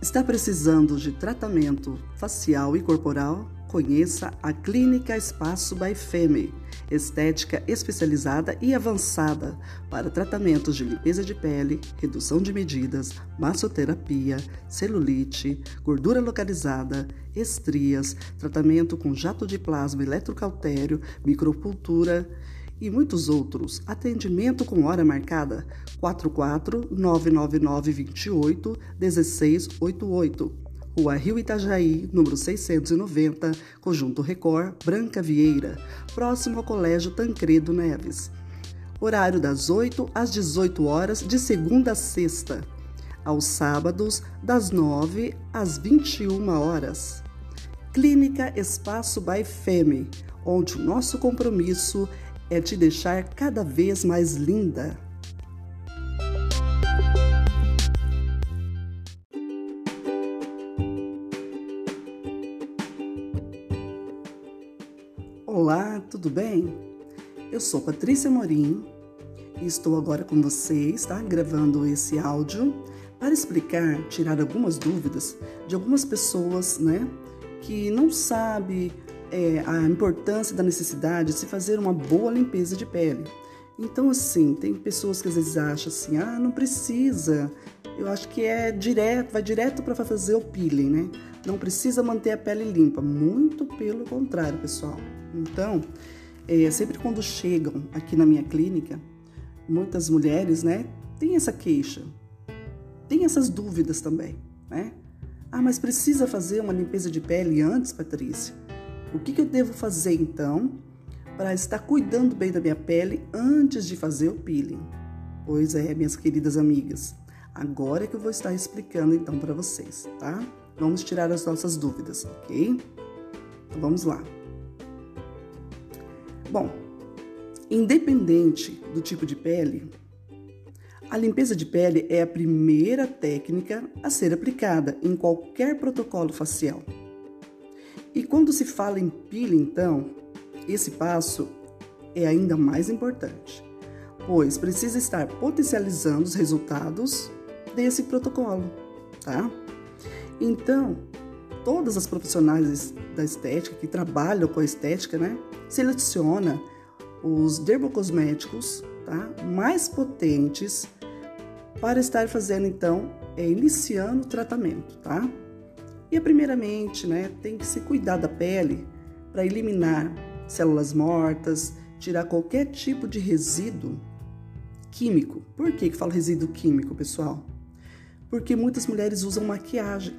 Está precisando de tratamento facial e corporal? Conheça a Clínica Espaço by estética especializada e avançada para tratamentos de limpeza de pele, redução de medidas, massoterapia, celulite, gordura localizada, estrias, tratamento com jato de plasma eletrocautério, micropultura e muitos outros. Atendimento com hora marcada 44 999 28 1688. Rua Rio Itajaí, número 690, Conjunto Record, Branca Vieira, próximo ao Colégio Tancredo Neves. Horário das 8 às 18 horas, de segunda a sexta. Aos sábados, das 9 às 21 horas. Clínica Espaço by Femme, onde o nosso compromisso é te deixar cada vez mais linda. Olá, tudo bem? Eu sou Patrícia Morim e estou agora com vocês, tá? Gravando esse áudio para explicar, tirar algumas dúvidas de algumas pessoas, né? Que não sabe é, a importância da necessidade de se fazer uma boa limpeza de pele. Então, assim, tem pessoas que às vezes acham assim, ah, não precisa. Eu acho que é direto, vai direto para fazer o peeling, né? Não precisa manter a pele limpa. Muito pelo contrário, pessoal. Então, é, sempre quando chegam aqui na minha clínica, muitas mulheres, né, têm essa queixa, tem essas dúvidas também, né? Ah, mas precisa fazer uma limpeza de pele antes, Patrícia? O que, que eu devo fazer então para estar cuidando bem da minha pele antes de fazer o peeling? Pois é, minhas queridas amigas, agora é que eu vou estar explicando então para vocês, tá? Vamos tirar as nossas dúvidas, ok? Então vamos lá. Bom, independente do tipo de pele, a limpeza de pele é a primeira técnica a ser aplicada em qualquer protocolo facial. E quando se fala em peeling, então, esse passo é ainda mais importante, pois precisa estar potencializando os resultados desse protocolo, tá? Então, todas as profissionais da estética que trabalham com a estética, né, seleciona os dermocosméticos, tá, mais potentes para estar fazendo então, é, iniciando o tratamento, tá? E primeiramente, né, tem que se cuidar da pele para eliminar células mortas, tirar qualquer tipo de resíduo químico. Por que que falo resíduo químico, pessoal? Porque muitas mulheres usam maquiagem.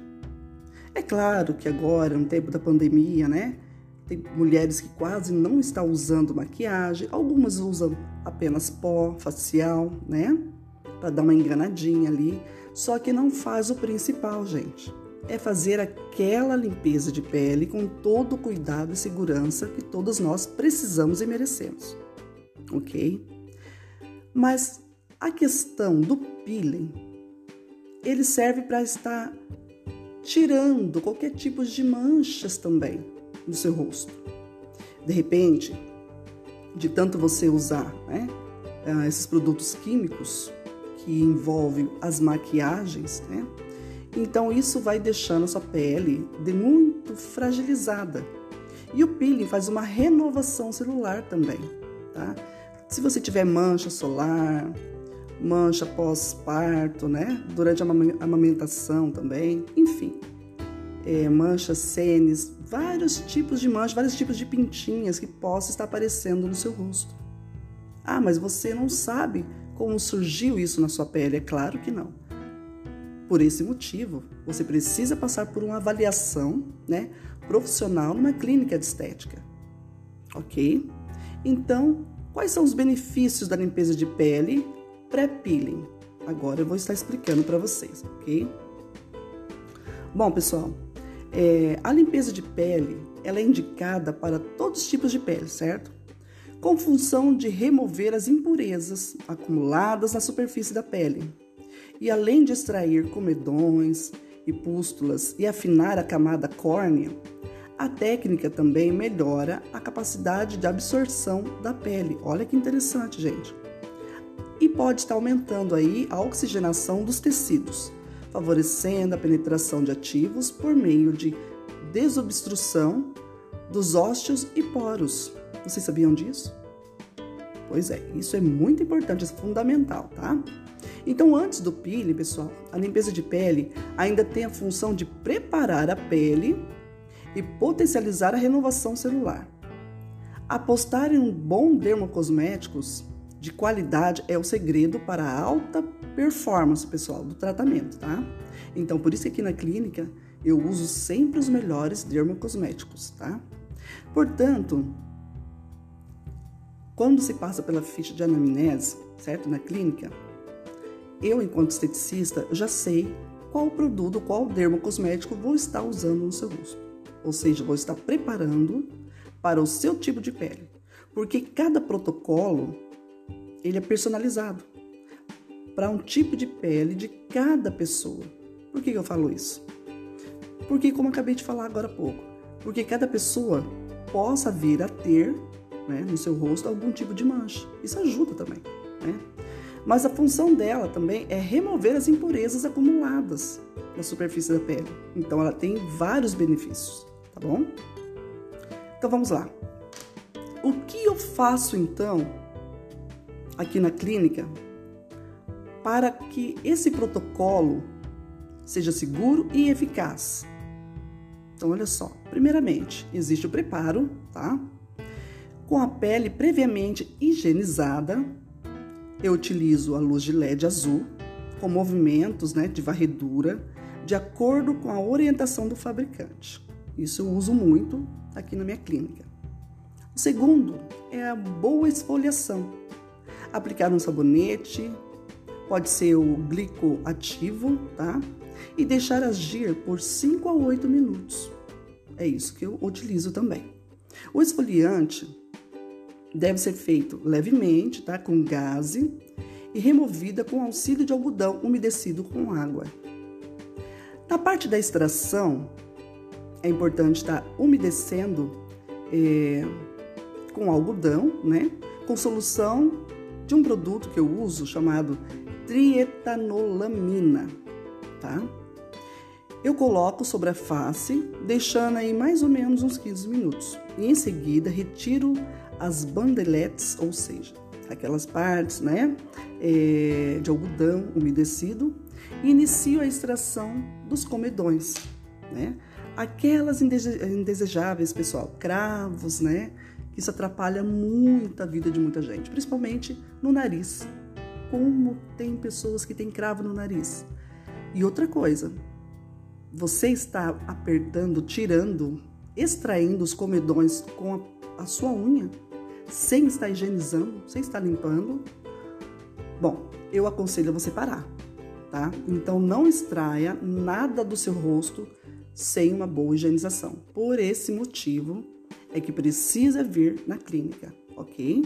É claro que agora, no tempo da pandemia, né, tem mulheres que quase não estão usando maquiagem, algumas usam apenas pó facial, né, para dar uma enganadinha ali, só que não faz o principal, gente é fazer aquela limpeza de pele com todo o cuidado e segurança que todos nós precisamos e merecemos, ok? Mas a questão do peeling, ele serve para estar tirando qualquer tipo de manchas também do seu rosto. De repente, de tanto você usar né, ah, esses produtos químicos que envolvem as maquiagens, né? Então isso vai deixando a sua pele de muito fragilizada. E o peeling faz uma renovação celular também, tá? Se você tiver mancha solar, mancha pós-parto, né? Durante a amamentação também, enfim. É, manchas senes, vários tipos de manchas, vários tipos de pintinhas que possam estar aparecendo no seu rosto. Ah, mas você não sabe como surgiu isso na sua pele? É claro que não. Por esse motivo, você precisa passar por uma avaliação né, profissional numa clínica de estética. Ok? Então, quais são os benefícios da limpeza de pele pré-peeling? Agora eu vou estar explicando para vocês, ok? Bom, pessoal, é, a limpeza de pele ela é indicada para todos os tipos de pele, certo? Com função de remover as impurezas acumuladas na superfície da pele e além de extrair comedões e pústulas e afinar a camada córnea, a técnica também melhora a capacidade de absorção da pele. Olha que interessante, gente. E pode estar aumentando aí a oxigenação dos tecidos, favorecendo a penetração de ativos por meio de desobstrução dos ósseos e poros. Vocês sabiam disso? Pois é, isso é muito importante, é fundamental, tá? Então, antes do peeling, pessoal, a limpeza de pele ainda tem a função de preparar a pele e potencializar a renovação celular. Apostar em um bom dermocosméticos de qualidade é o segredo para a alta performance, pessoal, do tratamento, tá? Então, por isso que aqui na clínica eu uso sempre os melhores dermocosméticos, tá? Portanto, quando se passa pela ficha de anamnese, certo? Na clínica, eu, enquanto esteticista, já sei qual produto, qual dermocosmético vou estar usando no seu rosto. Ou seja, vou estar preparando para o seu tipo de pele. Porque cada protocolo, ele é personalizado para um tipo de pele de cada pessoa. Por que eu falo isso? Porque, como acabei de falar agora há pouco, porque cada pessoa possa vir a ter né, no seu rosto algum tipo de mancha. Isso ajuda também. Né? Mas a função dela também é remover as impurezas acumuladas na superfície da pele. Então ela tem vários benefícios, tá bom? Então vamos lá. O que eu faço então aqui na clínica para que esse protocolo seja seguro e eficaz? Então olha só, primeiramente existe o preparo, tá? Com a pele previamente higienizada, eu utilizo a luz de LED azul com movimentos né, de varredura de acordo com a orientação do fabricante. Isso eu uso muito aqui na minha clínica. O segundo é a boa esfoliação. Aplicar um sabonete, pode ser o glicoativo, tá? E deixar agir por 5 a 8 minutos. É isso que eu utilizo também. O esfoliante deve ser feito levemente, tá? Com gaze e removida com auxílio de algodão umedecido com água. Na parte da extração, é importante estar tá umedecendo é, com algodão, né? Com solução de um produto que eu uso chamado trietanolamina, tá? Eu coloco sobre a face, deixando aí mais ou menos uns 15 minutos. E em seguida retiro as bandeletes, ou seja, aquelas partes né, é, de algodão umedecido, e inicio a extração dos comedões, né? Aquelas indesejáveis, pessoal, cravos, né? Isso atrapalha muito a vida de muita gente, principalmente no nariz. Como tem pessoas que têm cravo no nariz. E outra coisa, você está apertando, tirando, extraindo os comedões com a, a sua unha, sem estar higienizando, sem estar limpando, bom, eu aconselho você parar, tá? Então não extraia nada do seu rosto sem uma boa higienização. Por esse motivo é que precisa vir na clínica, ok?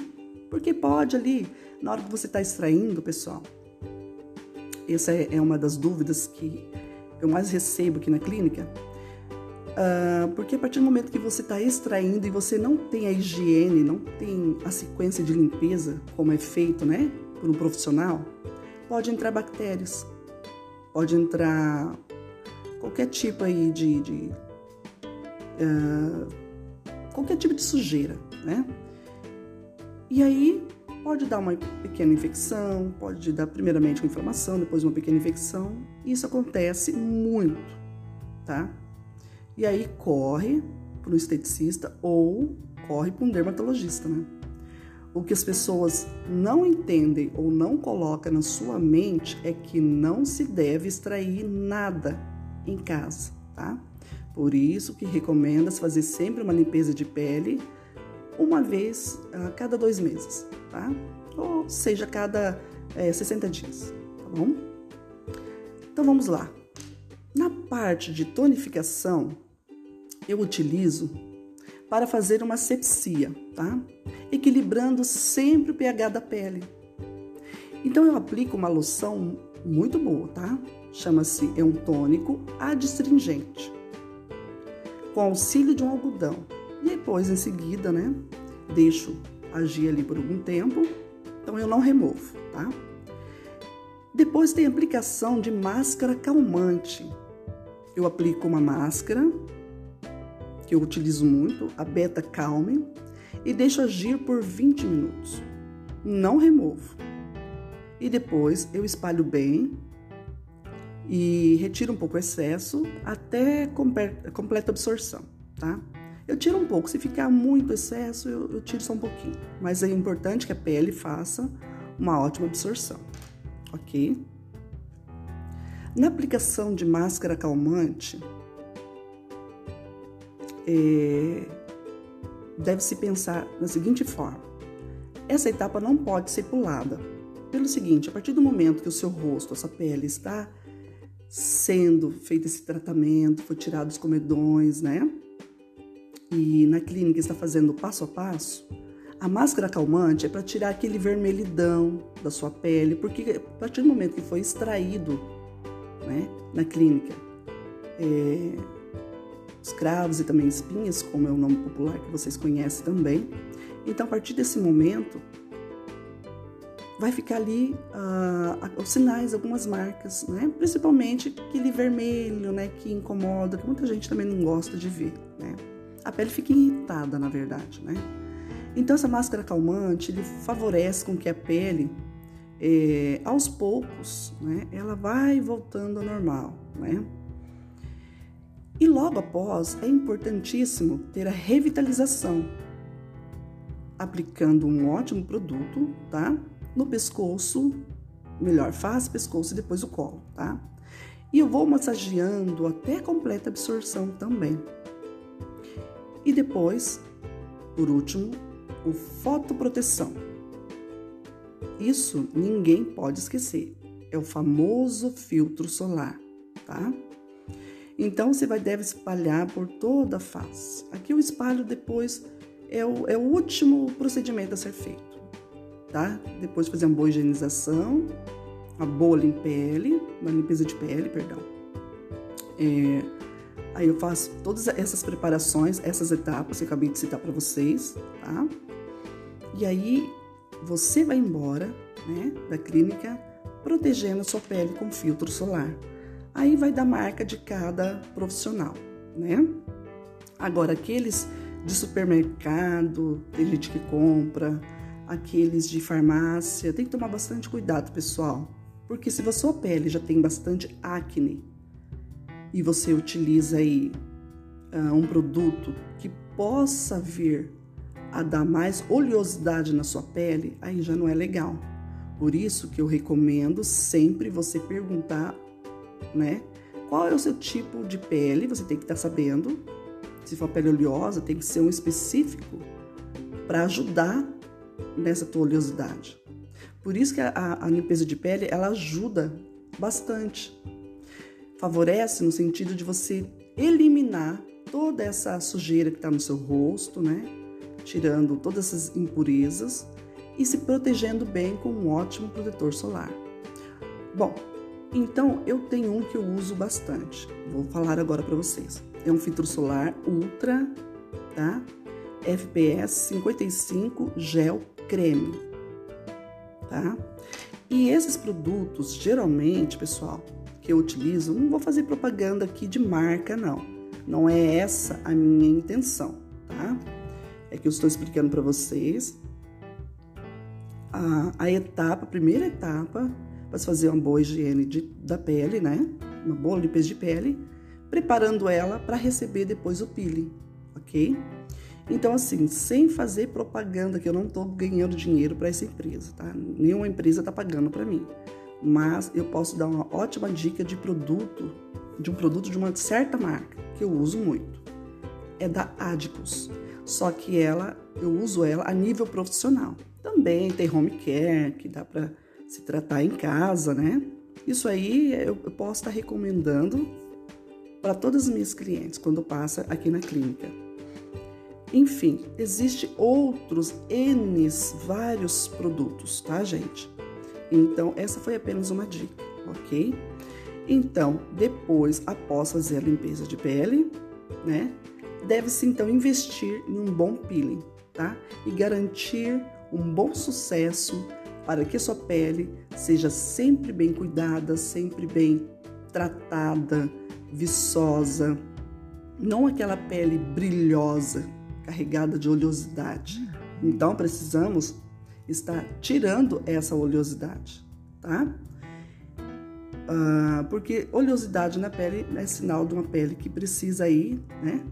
Porque pode ali, na hora que você está extraindo, pessoal, essa é, é uma das dúvidas que eu mais recebo aqui na clínica, Uh, porque a partir do momento que você está extraindo e você não tem a higiene, não tem a sequência de limpeza, como é feito né, por um profissional, pode entrar bactérias, pode entrar qualquer tipo aí de. de uh, qualquer tipo de sujeira, né? E aí pode dar uma pequena infecção, pode dar primeiramente uma inflamação, depois uma pequena infecção. Isso acontece muito, tá? E aí corre para o esteticista ou corre para um dermatologista, né? O que as pessoas não entendem ou não colocam na sua mente é que não se deve extrair nada em casa, tá? Por isso que recomenda-se fazer sempre uma limpeza de pele uma vez a cada dois meses, tá? Ou seja, a cada é, 60 dias, tá bom? Então vamos lá. Na parte de tonificação, eu utilizo para fazer uma sepsia, tá? Equilibrando sempre o pH da pele. Então eu aplico uma loção muito boa, tá? Chama-se é um tônico adstringente. Com auxílio de um algodão. E depois em seguida, né, deixo agir ali por algum tempo. Então eu não removo, tá? Depois tem a aplicação de máscara calmante. Eu aplico uma máscara que eu utilizo muito, a Beta Calme, e deixo agir por 20 minutos. Não removo. E depois eu espalho bem e retiro um pouco o excesso até completa absorção, tá? Eu tiro um pouco, se ficar muito excesso, eu, eu tiro só um pouquinho. Mas é importante que a pele faça uma ótima absorção, ok? Na aplicação de máscara calmante, é, deve-se pensar da seguinte forma: essa etapa não pode ser pulada. Pelo seguinte, a partir do momento que o seu rosto, a sua pele está sendo feito esse tratamento, foi tirado os comedões, né? E na clínica está fazendo passo a passo, a máscara calmante é para tirar aquele vermelhidão da sua pele, porque a partir do momento que foi extraído né, na clínica, é, os cravos e também espinhas, como é o nome popular que vocês conhecem também. Então, a partir desse momento, vai ficar ali uh, os sinais, algumas marcas, né? Principalmente aquele vermelho, né? Que incomoda, que muita gente também não gosta de ver, né? A pele fica irritada, na verdade, né? Então, essa máscara calmante, ele favorece com que a pele, é, aos poucos, né? Ela vai voltando ao normal, né? E logo após, é importantíssimo ter a revitalização, aplicando um ótimo produto, tá? No pescoço, melhor face, pescoço e depois o colo, tá? E eu vou massageando até completa absorção também. E depois, por último, o fotoproteção. Isso ninguém pode esquecer. É o famoso filtro solar, tá? Então você vai deve espalhar por toda a face. Aqui o espalho depois é o, é o último procedimento a ser feito, tá? Depois de fazer uma boa higienização, uma boa limpeza, uma limpeza de pele, perdão. É, aí eu faço todas essas preparações, essas etapas que eu acabei de citar para vocês, tá? E aí você vai embora, né, da clínica protegendo a sua pele com filtro solar. Aí vai da marca de cada profissional, né? Agora, aqueles de supermercado, tem gente que compra, aqueles de farmácia, tem que tomar bastante cuidado, pessoal. Porque se a sua pele já tem bastante acne e você utiliza aí uh, um produto que possa vir a dar mais oleosidade na sua pele, aí já não é legal. Por isso que eu recomendo sempre você perguntar né? Qual é o seu tipo de pele? Você tem que estar tá sabendo. Se for pele oleosa, tem que ser um específico para ajudar nessa tua oleosidade. Por isso que a, a, limpeza de pele ela ajuda bastante. Favorece no sentido de você eliminar toda essa sujeira que está no seu rosto, né? Tirando todas essas impurezas e se protegendo bem com um ótimo protetor solar. Bom, então, eu tenho um que eu uso bastante. Vou falar agora para vocês. É um filtro solar Ultra, tá? FPS 55 gel creme, tá? E esses produtos, geralmente, pessoal, que eu utilizo, não vou fazer propaganda aqui de marca, não. Não é essa a minha intenção, tá? É que eu estou explicando para vocês a, a etapa, a primeira etapa para fazer uma boa higiene de, da pele, né? Uma boa limpeza de pele, preparando ela para receber depois o peeling, ok? Então, assim, sem fazer propaganda, que eu não estou ganhando dinheiro para essa empresa, tá? Nenhuma empresa está pagando para mim. Mas eu posso dar uma ótima dica de produto, de um produto de uma certa marca, que eu uso muito. É da Adicus. Só que ela, eu uso ela a nível profissional. Também tem home care, que dá para se tratar em casa, né? Isso aí eu, posso estar recomendando para todas as minhas clientes quando passa aqui na clínica. Enfim, existe outros N, vários produtos, tá, gente? Então, essa foi apenas uma dica, ok? Então, depois, após fazer a limpeza de pele, né? Deve-se então investir em um bom peeling, tá? E garantir um bom sucesso para que sua pele seja sempre bem cuidada, sempre bem tratada, viçosa, não aquela pele brilhosa, carregada de oleosidade. Então precisamos estar tirando essa oleosidade, tá? Ah, porque oleosidade na pele é sinal de uma pele que precisa aí, né,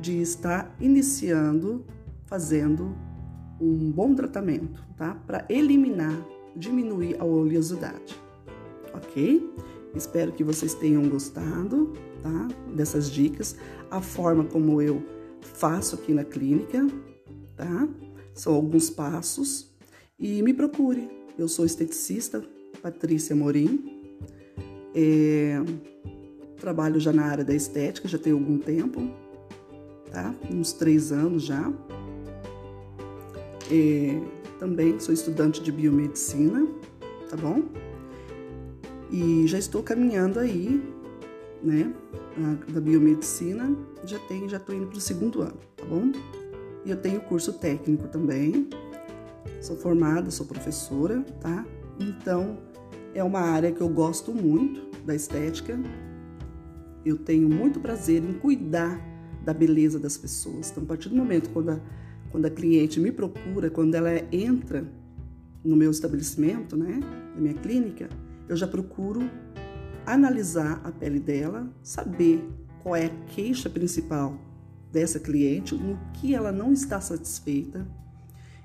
de estar iniciando, fazendo um bom tratamento, tá? Para eliminar, diminuir a oleosidade, ok? Espero que vocês tenham gostado, tá? Dessas dicas, a forma como eu faço aqui na clínica, tá? São alguns passos e me procure. Eu sou esteticista Patrícia Morim. É, trabalho já na área da estética, já tenho algum tempo, tá? Uns três anos já. Também sou estudante de biomedicina, tá bom? E já estou caminhando aí, né, da biomedicina, já tenho, já estou indo para o segundo ano, tá bom? E eu tenho curso técnico também, sou formada, sou professora, tá? Então, é uma área que eu gosto muito da estética. Eu tenho muito prazer em cuidar da beleza das pessoas. Então, a partir do momento quando a quando a cliente me procura, quando ela entra no meu estabelecimento, né, na minha clínica, eu já procuro analisar a pele dela, saber qual é a queixa principal dessa cliente, no que ela não está satisfeita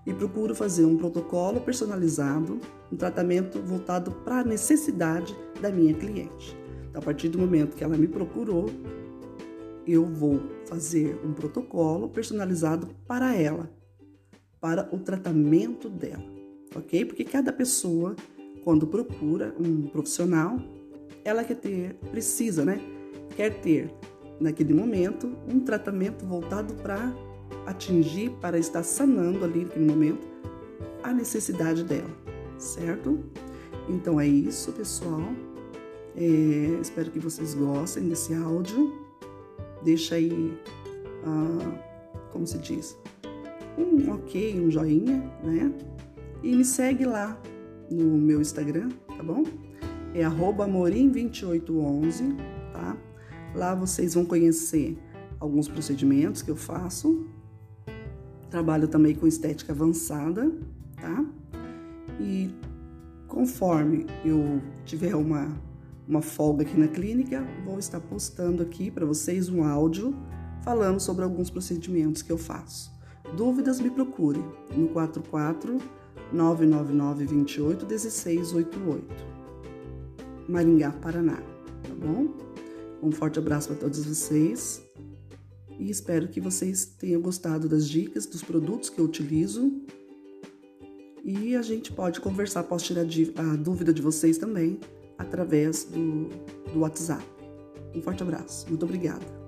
e procuro fazer um protocolo personalizado, um tratamento voltado para a necessidade da minha cliente. Então, a partir do momento que ela me procurou, eu vou fazer um protocolo personalizado para ela, para o tratamento dela, ok? Porque cada pessoa, quando procura um profissional, ela quer ter, precisa, né? Quer ter naquele momento um tratamento voltado para atingir, para estar sanando ali naquele momento a necessidade dela, certo? Então é isso, pessoal. É, espero que vocês gostem desse áudio deixa aí, ah, como se diz, um ok, um joinha, né? E me segue lá no meu Instagram, tá bom? É amorim2811, tá? Lá vocês vão conhecer alguns procedimentos que eu faço. Trabalho também com estética avançada, tá? E conforme eu tiver uma uma folga aqui na clínica, vou estar postando aqui para vocês um áudio falando sobre alguns procedimentos que eu faço. Dúvidas, me procure no 44 999 28 1688, Maringá, Paraná, tá bom? Um forte abraço para todos vocês e espero que vocês tenham gostado das dicas, dos produtos que eu utilizo. E a gente pode conversar, posso tirar a dúvida de vocês também através do, do WhatsApp. Um forte abraço. Muito obrigada.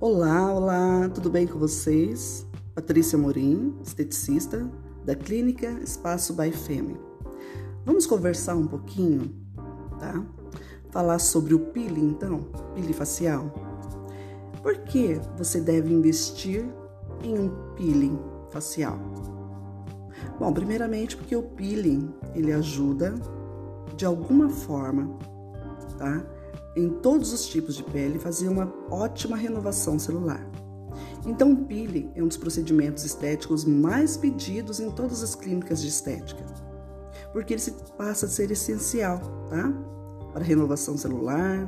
Olá, olá, tudo bem com vocês? Patrícia Morim, esteticista da Clínica Espaço by Femme. Vamos conversar um pouquinho, tá? Falar sobre o peeling, então, peeling facial. Por que você deve investir em um peeling facial? Bom, primeiramente porque o peeling ele ajuda de alguma forma, tá? Em todos os tipos de pele fazer uma ótima renovação celular. Então, o peeling é um dos procedimentos estéticos mais pedidos em todas as clínicas de estética, porque ele passa a ser essencial, tá? Para renovação celular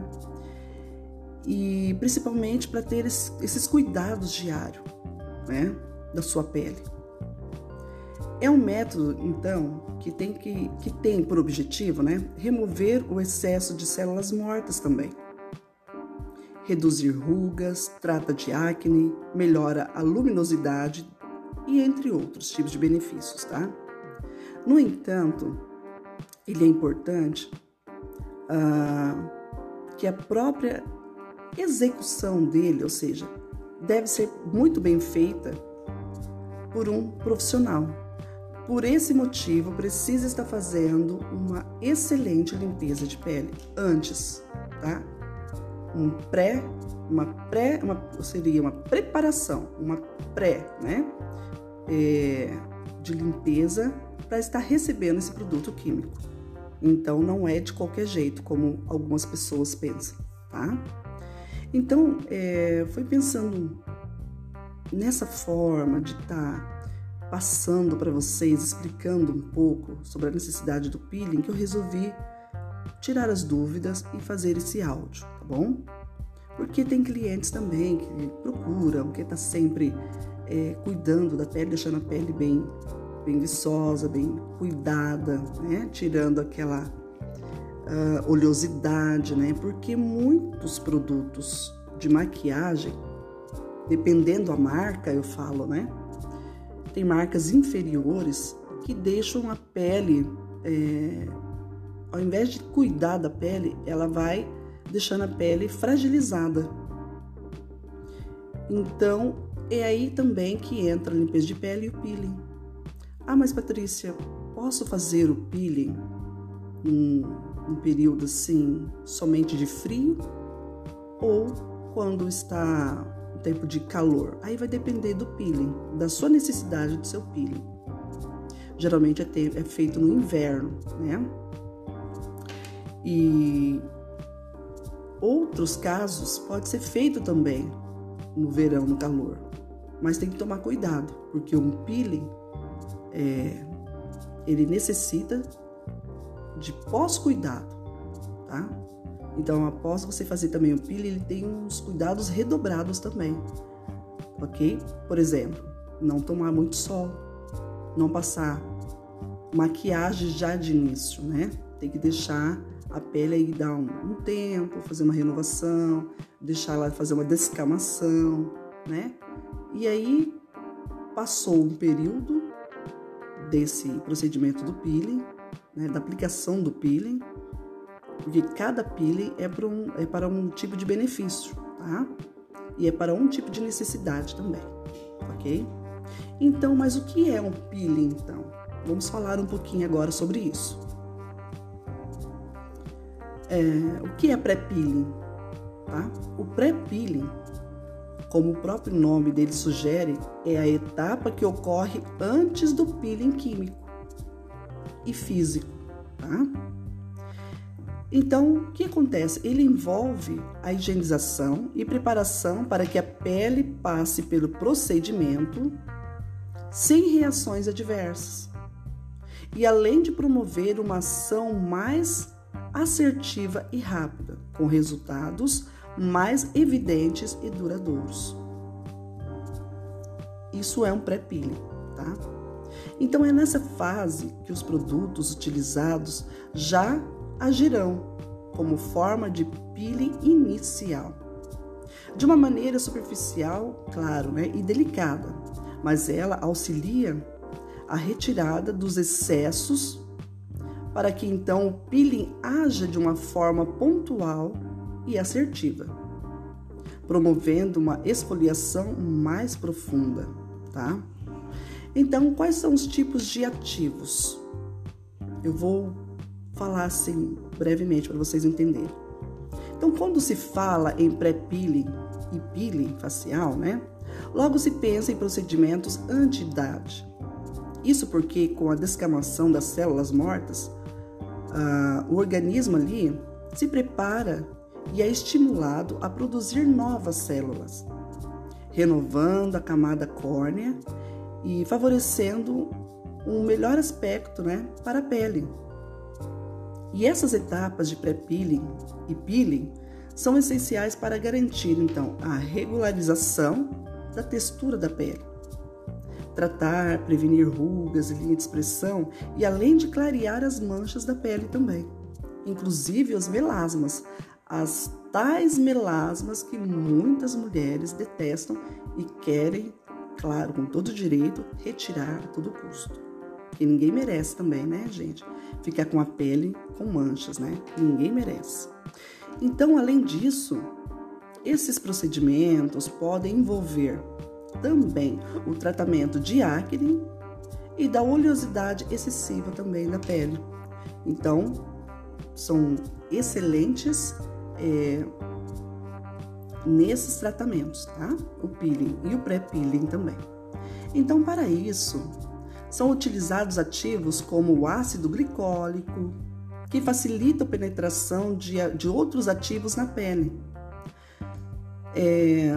e principalmente para ter esses cuidados diários né, da sua pele. É um método, então, que tem, que, que tem por objetivo né, remover o excesso de células mortas também. Reduzir rugas, trata de acne, melhora a luminosidade e entre outros tipos de benefícios, tá? No entanto, ele é importante ah, que a própria execução dele, ou seja, deve ser muito bem feita por um profissional. Por esse motivo, precisa estar fazendo uma excelente limpeza de pele antes, tá? Um pré, uma pré, uma, seria uma preparação, uma pré, né? É, de limpeza para estar recebendo esse produto químico. Então, não é de qualquer jeito, como algumas pessoas pensam, tá? Então, é, foi pensando nessa forma de estar tá passando para vocês, explicando um pouco sobre a necessidade do peeling, que eu resolvi tirar as dúvidas e fazer esse áudio, tá bom? Porque tem clientes também que procuram, que tá sempre é, cuidando da pele, deixando a pele bem, bem viçosa, bem cuidada, né? Tirando aquela uh, oleosidade, né? Porque muitos produtos de maquiagem, dependendo da marca, eu falo, né? tem marcas inferiores que deixam a pele, é, ao invés de cuidar da pele, ela vai deixando a pele fragilizada. Então, é aí também que entra a limpeza de pele e o peeling. Ah, mas Patrícia, posso fazer o peeling num, num período assim, somente de frio? Ou quando está tempo de calor. Aí vai depender do peeling, da sua necessidade do seu peeling. Geralmente é, é feito no inverno, né? E outros casos pode ser feito também no verão, no calor. Mas tem que tomar cuidado, porque um peeling é, ele necessita de pós-cuidado, tá? Então, após você fazer também o peeling, ele tem uns cuidados redobrados também, ok? Por exemplo, não tomar muito sol, não passar maquiagem já de início, né? Tem que deixar a pele aí dar um, um tempo, fazer uma renovação, deixar ela fazer uma descamação, né? E aí passou um período desse procedimento do peeling, né, da aplicação do peeling, porque cada peeling é para um, é para um tipo de benefício, tá? E é para um tipo de necessidade também, ok? Então, mas o que é um peeling, então? Vamos falar um pouquinho agora sobre isso. É, o que é pré-peeling? Tá? O pré-peeling, como o próprio nome dele sugere, é a etapa que ocorre antes do peeling químico e físico, tá? Então, o que acontece? Ele envolve a higienização e preparação para que a pele passe pelo procedimento sem reações adversas. E além de promover uma ação mais assertiva e rápida, com resultados mais evidentes e duradouros. Isso é um pré-peeling, tá? Então é nessa fase que os produtos utilizados já agirão como forma de peeling inicial. De uma maneira superficial, claro, né, e delicada, mas ela auxilia a retirada dos excessos para que então o peeling haja de uma forma pontual e assertiva, promovendo uma esfoliação mais profunda, tá? Então, quais são os tipos de ativos? Eu vou falar assim brevemente para vocês entenderem. Então, quando se fala em pré-peeling e peeling facial, né? Logo se pensa em procedimentos anti-idade. Isso porque com a descamação das células mortas, uh, o organismo ali se prepara e é estimulado a produzir novas células, renovando a camada córnea e favorecendo um melhor aspecto né, para a pele. E essas etapas de pré-peeling e peeling são essenciais para garantir então a regularização da textura da pele. Tratar, prevenir rugas e linha de expressão e além de clarear as manchas da pele também, inclusive os melasmas, as tais melasmas que muitas mulheres detestam e querem, claro, com todo direito, retirar a todo custo. Que ninguém merece também, né, gente? ficar com a pele com manchas, né? Ninguém merece. Então, além disso, esses procedimentos podem envolver também o tratamento de acne e da oleosidade excessiva também da pele. Então, são excelentes é, nesses tratamentos, tá? O peeling e o pré-peeling também. Então, para isso, são utilizados ativos como o ácido glicólico, que facilita a penetração de, de outros ativos na pele. É,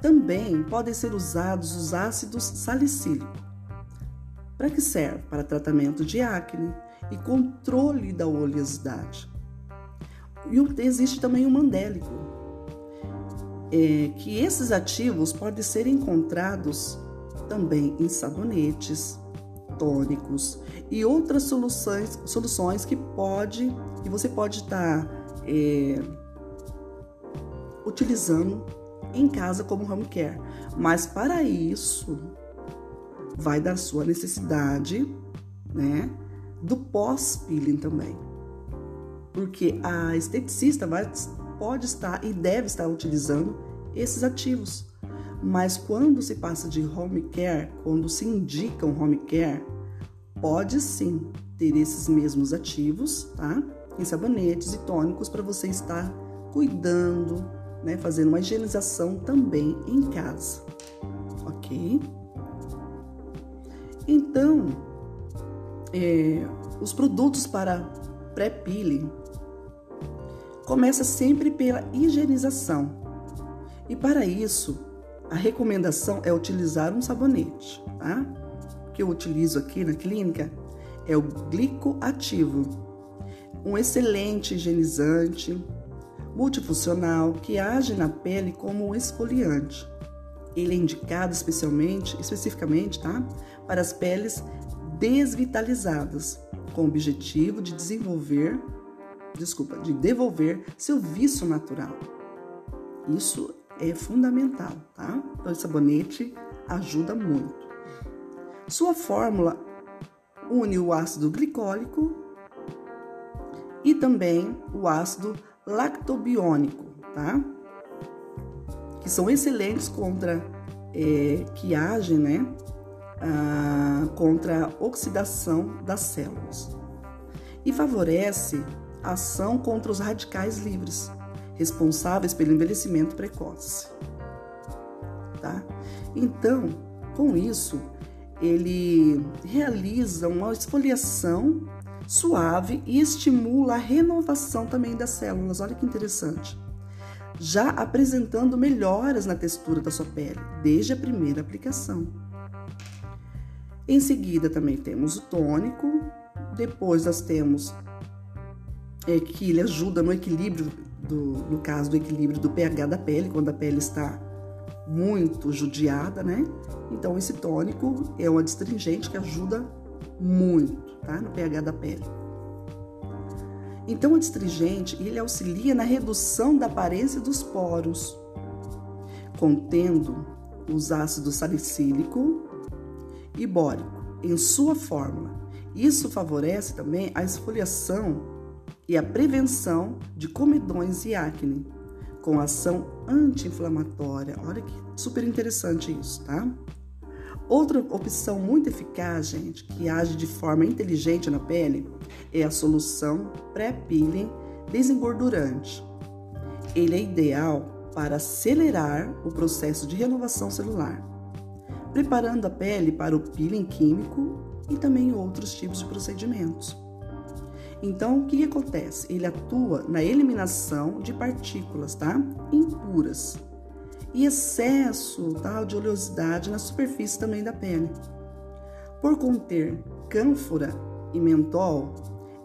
também podem ser usados os ácidos salicílicos. Para que serve? Para tratamento de acne e controle da oleosidade. E existe também o mandélico, é, que esses ativos podem ser encontrados também em sabonetes, tônicos e outras soluções, soluções que pode que você pode estar tá, é, utilizando em casa como home care. Mas para isso vai da sua necessidade, né, do pós-peeling também. Porque a esteticista vai, pode estar e deve estar utilizando esses ativos. Mas quando se passa de home care, quando se indica um home care, pode sim ter esses mesmos ativos, tá? Em sabonetes e tônicos para você estar cuidando, né? Fazendo uma higienização também em casa, ok? Então, é, os produtos para pré-peeling começa sempre pela higienização. E para isso, a recomendação é utilizar um sabonete, tá? O que eu utilizo aqui na clínica é o glicoativo, um excelente higienizante multifuncional que age na pele como um esfoliante. Ele é indicado especialmente, especificamente, tá? Para as peles desvitalizadas, com o objetivo de desenvolver, desculpa, de devolver seu vício natural. Isso é fundamental, tá? Então, esse sabonete ajuda muito. Sua fórmula une o ácido glicólico e também o ácido lactobiônico, tá? Que são excelentes contra é, que agem, né? Ah, contra a oxidação das células e favorece ação contra os radicais livres, responsáveis pelo envelhecimento precoce. Tá? Então, com isso, ele realiza uma esfoliação suave e estimula a renovação também das células. Olha que interessante. Já apresentando melhoras na textura da sua pele desde a primeira aplicação. Em seguida, também temos o tônico. Depois, nós temos é, que ele ajuda no equilíbrio do, no caso do equilíbrio do pH da pele, quando a pele está muito judiada, né? Então esse tônico é um adstringente que ajuda muito, tá? No pH da pele. Então o adstringente, ele auxilia na redução da aparência dos poros, contendo os ácidos salicílico e bórico em sua fórmula. Isso favorece também a esfoliação e a prevenção de comedões e acne, com ação anti-inflamatória. Olha que super interessante isso, tá? Outra opção muito eficaz, gente, que age de forma inteligente na pele, é a solução pré-peeling desengordurante. Ele é ideal para acelerar o processo de renovação celular, preparando a pele para o peeling químico e também outros tipos de procedimentos. Então, o que, acontece? Ele atua na eliminação de partículas, tá? Impuras e excesso tá, de oleosidade na superfície também da pele. Por conter cânfora e mentol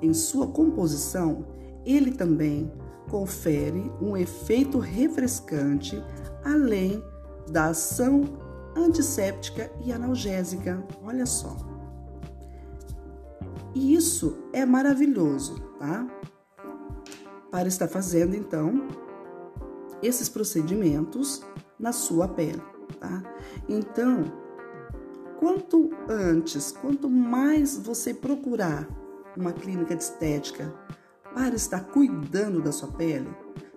em sua composição, ele também confere um efeito refrescante além da ação antisséptica e analgésica. Olha só. E isso é maravilhoso, tá? Para estar fazendo então esses procedimentos na sua pele, tá? Então, quanto antes, quanto mais você procurar uma clínica de estética para estar cuidando da sua pele,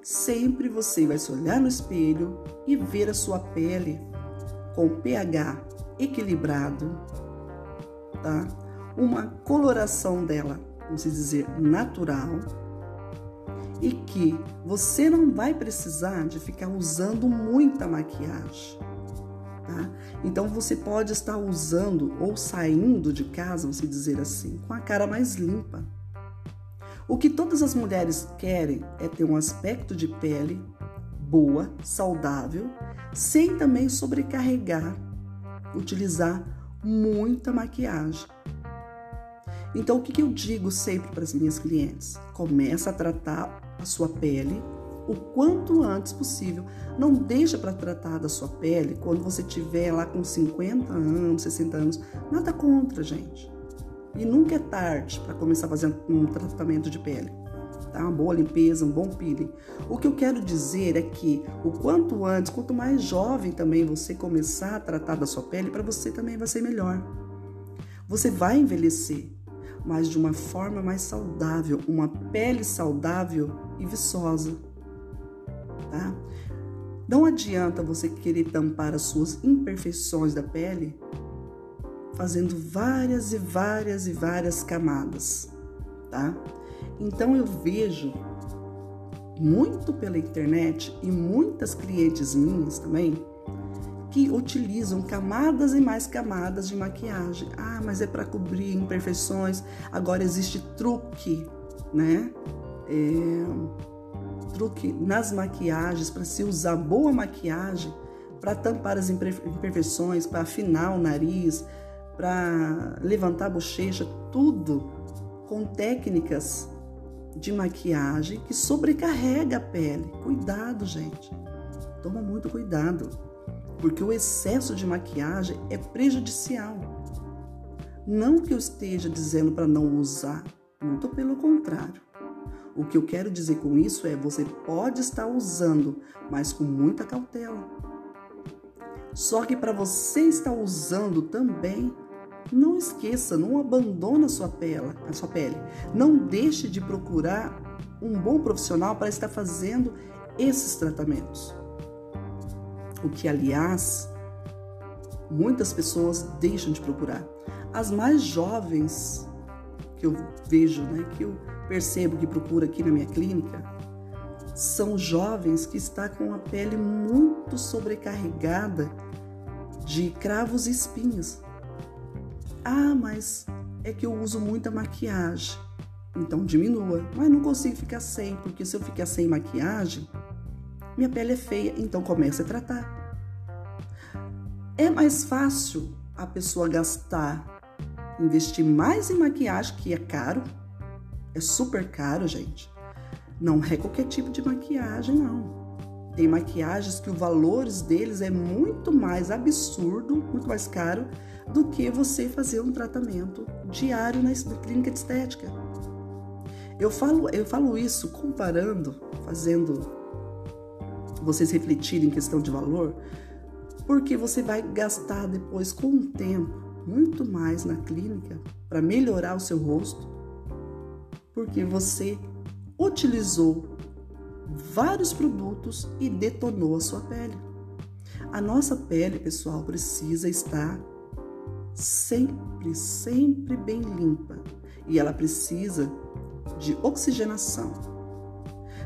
sempre você vai se olhar no espelho e ver a sua pele com pH equilibrado, tá? Uma coloração dela, vamos dizer, natural e que você não vai precisar de ficar usando muita maquiagem. Tá? Então você pode estar usando ou saindo de casa, vamos dizer assim, com a cara mais limpa. O que todas as mulheres querem é ter um aspecto de pele boa, saudável, sem também sobrecarregar, utilizar muita maquiagem. Então, o que eu digo sempre para as minhas clientes? Começa a tratar a sua pele o quanto antes possível. Não deixa para tratar da sua pele quando você tiver lá com 50 anos, 60 anos. Nada contra, gente. E nunca é tarde para começar fazendo um tratamento de pele. Tá? Uma boa limpeza, um bom peeling. O que eu quero dizer é que o quanto antes, quanto mais jovem também você começar a tratar da sua pele, para você também vai ser melhor. Você vai envelhecer, mas de uma forma mais saudável, uma pele saudável e viçosa. Tá? Não adianta você querer tampar as suas imperfeições da pele fazendo várias e várias e várias camadas, tá? Então eu vejo muito pela internet e muitas clientes minhas também que utilizam camadas e mais camadas de maquiagem. Ah, mas é para cobrir imperfeições. Agora existe truque, né? É, truque nas maquiagens para se usar boa maquiagem para tampar as imperfeições, para afinar o nariz, para levantar a bochecha, tudo com técnicas de maquiagem que sobrecarrega a pele. Cuidado, gente. Toma muito cuidado, porque o excesso de maquiagem é prejudicial. Não que eu esteja dizendo para não usar, muito pelo contrário. O que eu quero dizer com isso é você pode estar usando, mas com muita cautela. Só que para você estar usando também, não esqueça, não abandona a sua pele, a sua pele. Não deixe de procurar um bom profissional para estar fazendo esses tratamentos. O que, aliás, muitas pessoas deixam de procurar. As mais jovens que eu vejo, né, que eu percebo que procura aqui na minha clínica, são jovens que estão com a pele muito sobrecarregada de cravos e espinhas. Ah, mas é que eu uso muita maquiagem. Então diminua. Mas não consigo ficar sem, porque se eu ficar sem maquiagem, minha pele é feia. Então comece a tratar. É mais fácil a pessoa gastar, investir mais em maquiagem, que é caro. É super caro, gente. Não é qualquer tipo de maquiagem, não. Tem maquiagens que os valores deles é muito mais absurdo, muito mais caro do que você fazer um tratamento diário na clínica de estética. Eu falo, eu falo isso comparando, fazendo vocês refletirem em questão de valor, porque você vai gastar depois com o tempo muito mais na clínica para melhorar o seu rosto, porque você utilizou vários produtos e detonou a sua pele. A nossa pele, pessoal, precisa estar sempre, sempre bem limpa e ela precisa de oxigenação.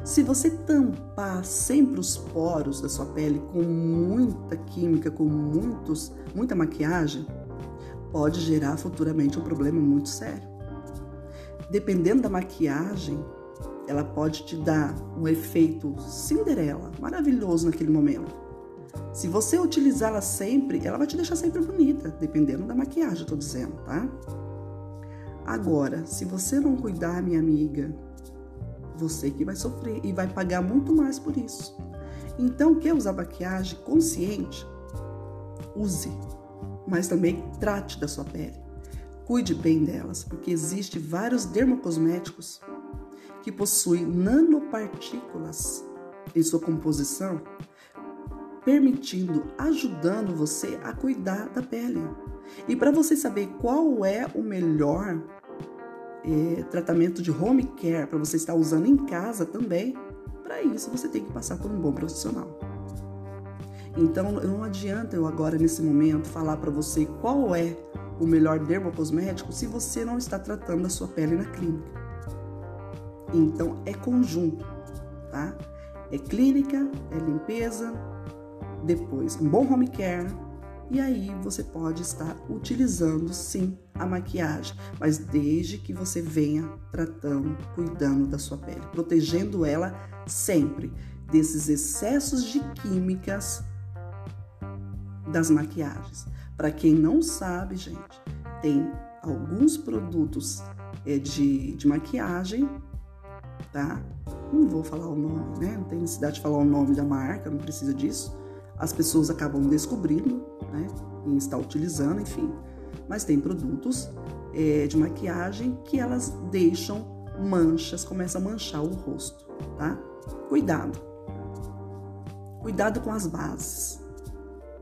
Se você tampar sempre os poros da sua pele com muita química, com muitos, muita maquiagem, pode gerar futuramente um problema muito sério. Dependendo da maquiagem, ela pode te dar um efeito Cinderela, maravilhoso naquele momento se você utilizá-la sempre, ela vai te deixar sempre bonita, dependendo da maquiagem, estou dizendo, tá? Agora, se você não cuidar, minha amiga, você que vai sofrer e vai pagar muito mais por isso. Então, quer usar maquiagem consciente? Use, mas também trate da sua pele. Cuide bem delas, porque existe vários dermocosméticos que possuem nanopartículas em sua composição permitindo, ajudando você a cuidar da pele. E para você saber qual é o melhor tratamento de home care para você estar usando em casa também, para isso você tem que passar por um bom profissional. Então não adianta eu agora nesse momento falar para você qual é o melhor dermocosmético se você não está tratando a sua pele na clínica. Então é conjunto, tá? É clínica, é limpeza, depois um bom home care, e aí você pode estar utilizando sim a maquiagem, mas desde que você venha tratando, cuidando da sua pele, protegendo ela sempre desses excessos de químicas das maquiagens. Para quem não sabe, gente, tem alguns produtos é, de, de maquiagem, tá? Não vou falar o nome, né? Não tem necessidade de falar o nome da marca, não precisa disso. As pessoas acabam descobrindo, né? E está utilizando, enfim. Mas tem produtos é, de maquiagem que elas deixam manchas, começam a manchar o rosto, tá? Cuidado. Cuidado com as bases,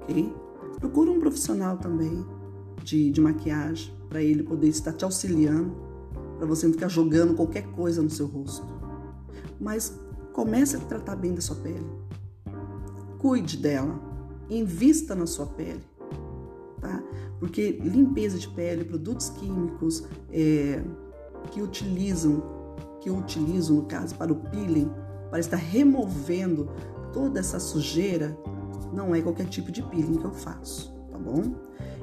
ok? Procura um profissional também de, de maquiagem para ele poder estar te auxiliando, para você não ficar jogando qualquer coisa no seu rosto. Mas comece a tratar bem da sua pele. Cuide dela, invista na sua pele, tá? Porque limpeza de pele, produtos químicos é, que utilizam, que eu utilizo no caso para o peeling, para estar removendo toda essa sujeira, não é qualquer tipo de peeling que eu faço, tá bom?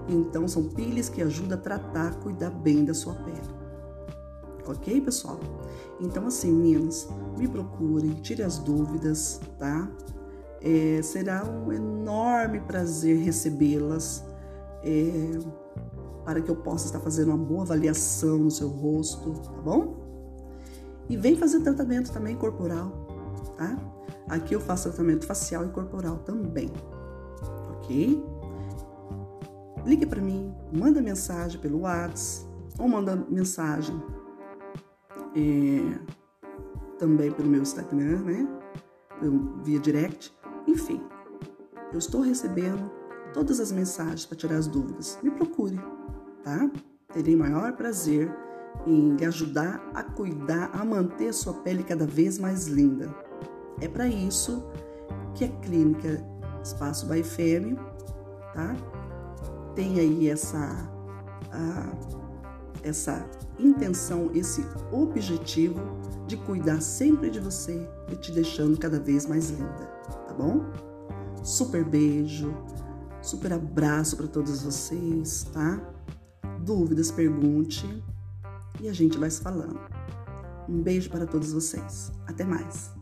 Então são peelings que ajudam a tratar, cuidar bem da sua pele. Ok, pessoal? Então, assim, meninas, me procurem, tire as dúvidas, tá? É, será um enorme prazer recebê-las é, para que eu possa estar fazendo uma boa avaliação no seu rosto, tá bom? E vem fazer tratamento também corporal, tá? Aqui eu faço tratamento facial e corporal também, ok? Ligue para mim, manda mensagem pelo WhatsApp ou manda mensagem é, também pelo meu Instagram, né? Via direct. Enfim, eu estou recebendo todas as mensagens para tirar as dúvidas. Me procure, tá? Terei maior prazer em lhe ajudar a cuidar, a manter a sua pele cada vez mais linda. É para isso que a clínica Espaço by Fêmea, tá? Tem aí essa essa intenção, esse objetivo de cuidar sempre de você e te deixando cada vez mais linda, tá bom? Super beijo, super abraço para todos vocês, tá? Dúvidas, pergunte e a gente vai se falando. Um beijo para todos vocês. Até mais.